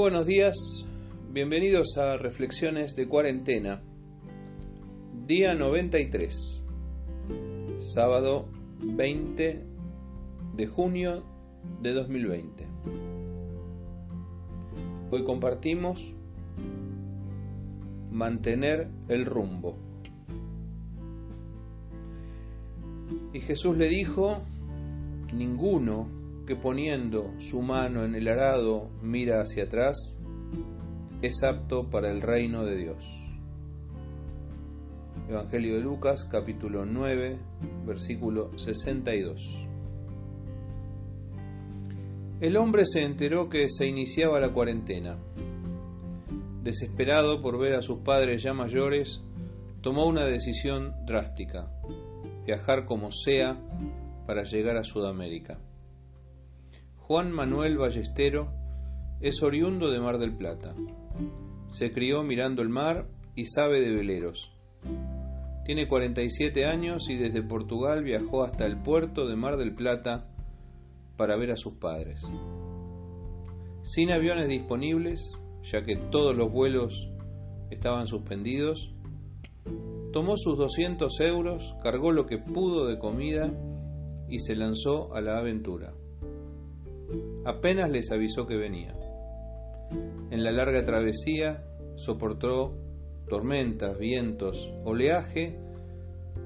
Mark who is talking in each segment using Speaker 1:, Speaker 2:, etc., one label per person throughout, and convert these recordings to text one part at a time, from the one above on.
Speaker 1: buenos días, bienvenidos a Reflexiones de Cuarentena, día 93, sábado 20 de junio de 2020. Hoy compartimos mantener el rumbo. Y Jesús le dijo, ninguno que poniendo su mano en el arado mira hacia atrás, es apto para el reino de Dios. Evangelio de Lucas capítulo 9 versículo 62. El hombre se enteró que se iniciaba la cuarentena. Desesperado por ver a sus padres ya mayores, tomó una decisión drástica, viajar como sea para llegar a Sudamérica. Juan Manuel Ballestero es oriundo de Mar del Plata. Se crió mirando el mar y sabe de veleros. Tiene 47 años y desde Portugal viajó hasta el puerto de Mar del Plata para ver a sus padres. Sin aviones disponibles, ya que todos los vuelos estaban suspendidos, tomó sus 200 euros, cargó lo que pudo de comida y se lanzó a la aventura. Apenas les avisó que venía. En la larga travesía soportó tormentas, vientos, oleaje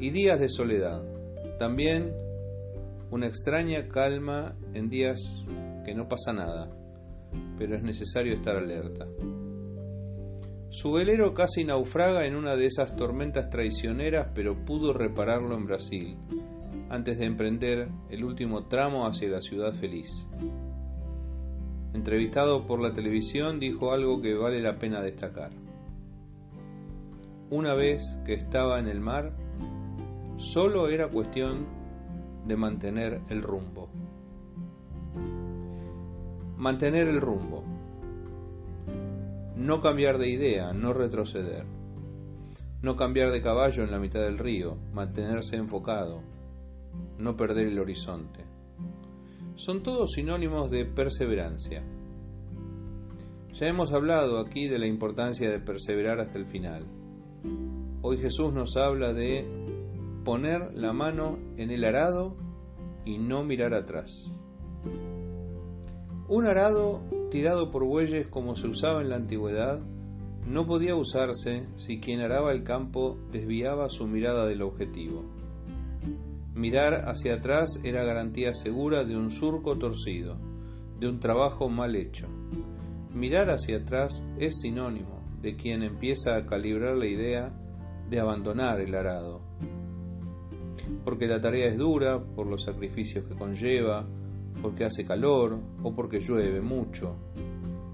Speaker 1: y días de soledad. También una extraña calma en días que no pasa nada, pero es necesario estar alerta. Su velero casi naufraga en una de esas tormentas traicioneras, pero pudo repararlo en Brasil, antes de emprender el último tramo hacia la ciudad feliz. Entrevistado por la televisión dijo algo que vale la pena destacar. Una vez que estaba en el mar, solo era cuestión de mantener el rumbo. Mantener el rumbo. No cambiar de idea, no retroceder. No cambiar de caballo en la mitad del río, mantenerse enfocado, no perder el horizonte. Son todos sinónimos de perseverancia. Ya hemos hablado aquí de la importancia de perseverar hasta el final. Hoy Jesús nos habla de poner la mano en el arado y no mirar atrás. Un arado tirado por bueyes como se usaba en la antigüedad no podía usarse si quien araba el campo desviaba su mirada del objetivo. Mirar hacia atrás era garantía segura de un surco torcido, de un trabajo mal hecho. Mirar hacia atrás es sinónimo de quien empieza a calibrar la idea de abandonar el arado. Porque la tarea es dura, por los sacrificios que conlleva, porque hace calor o porque llueve mucho.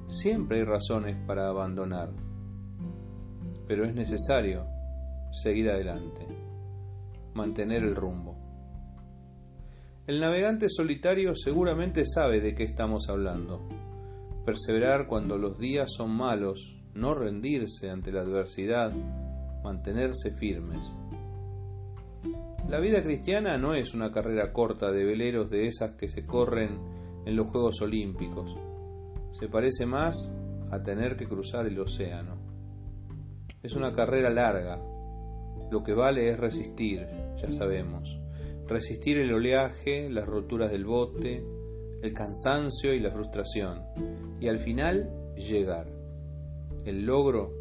Speaker 1: Siempre hay razones para abandonar, pero es necesario seguir adelante, mantener el rumbo. El navegante solitario seguramente sabe de qué estamos hablando. Perseverar cuando los días son malos, no rendirse ante la adversidad, mantenerse firmes. La vida cristiana no es una carrera corta de veleros de esas que se corren en los Juegos Olímpicos. Se parece más a tener que cruzar el océano. Es una carrera larga. Lo que vale es resistir, ya sabemos resistir el oleaje, las roturas del bote, el cansancio y la frustración, y al final llegar. El logro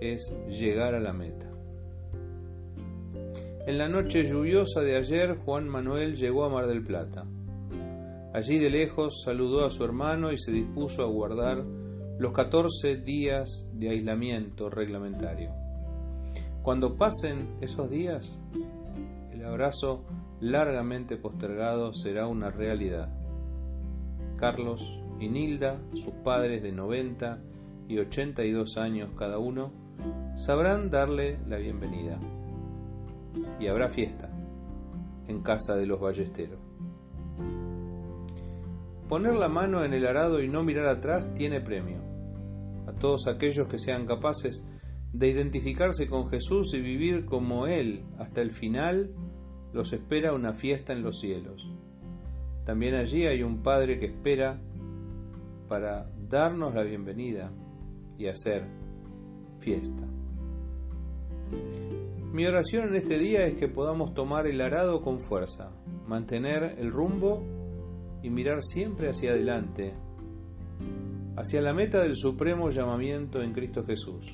Speaker 1: es llegar a la meta. En la noche lluviosa de ayer, Juan Manuel llegó a Mar del Plata. Allí de lejos saludó a su hermano y se dispuso a guardar los 14 días de aislamiento reglamentario. Cuando pasen esos días, el abrazo largamente postergado será una realidad. Carlos y Nilda, sus padres de 90 y 82 años cada uno, sabrán darle la bienvenida. Y habrá fiesta en casa de los ballesteros. Poner la mano en el arado y no mirar atrás tiene premio. A todos aquellos que sean capaces de identificarse con Jesús y vivir como Él hasta el final, los espera una fiesta en los cielos. También allí hay un Padre que espera para darnos la bienvenida y hacer fiesta. Mi oración en este día es que podamos tomar el arado con fuerza, mantener el rumbo y mirar siempre hacia adelante, hacia la meta del supremo llamamiento en Cristo Jesús.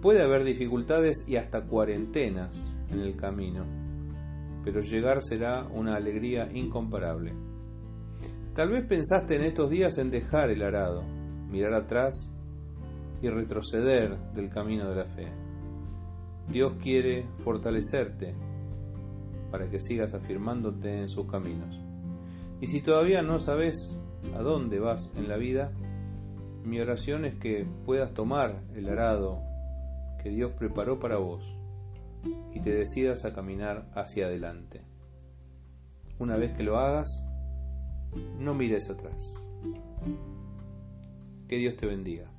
Speaker 1: Puede haber dificultades y hasta cuarentenas en el camino, pero llegar será una alegría incomparable. Tal vez pensaste en estos días en dejar el arado, mirar atrás y retroceder del camino de la fe. Dios quiere fortalecerte para que sigas afirmándote en sus caminos. Y si todavía no sabes a dónde vas en la vida, mi oración es que puedas tomar el arado que Dios preparó para vos y te decidas a caminar hacia adelante. Una vez que lo hagas, no mires atrás. Que Dios te bendiga.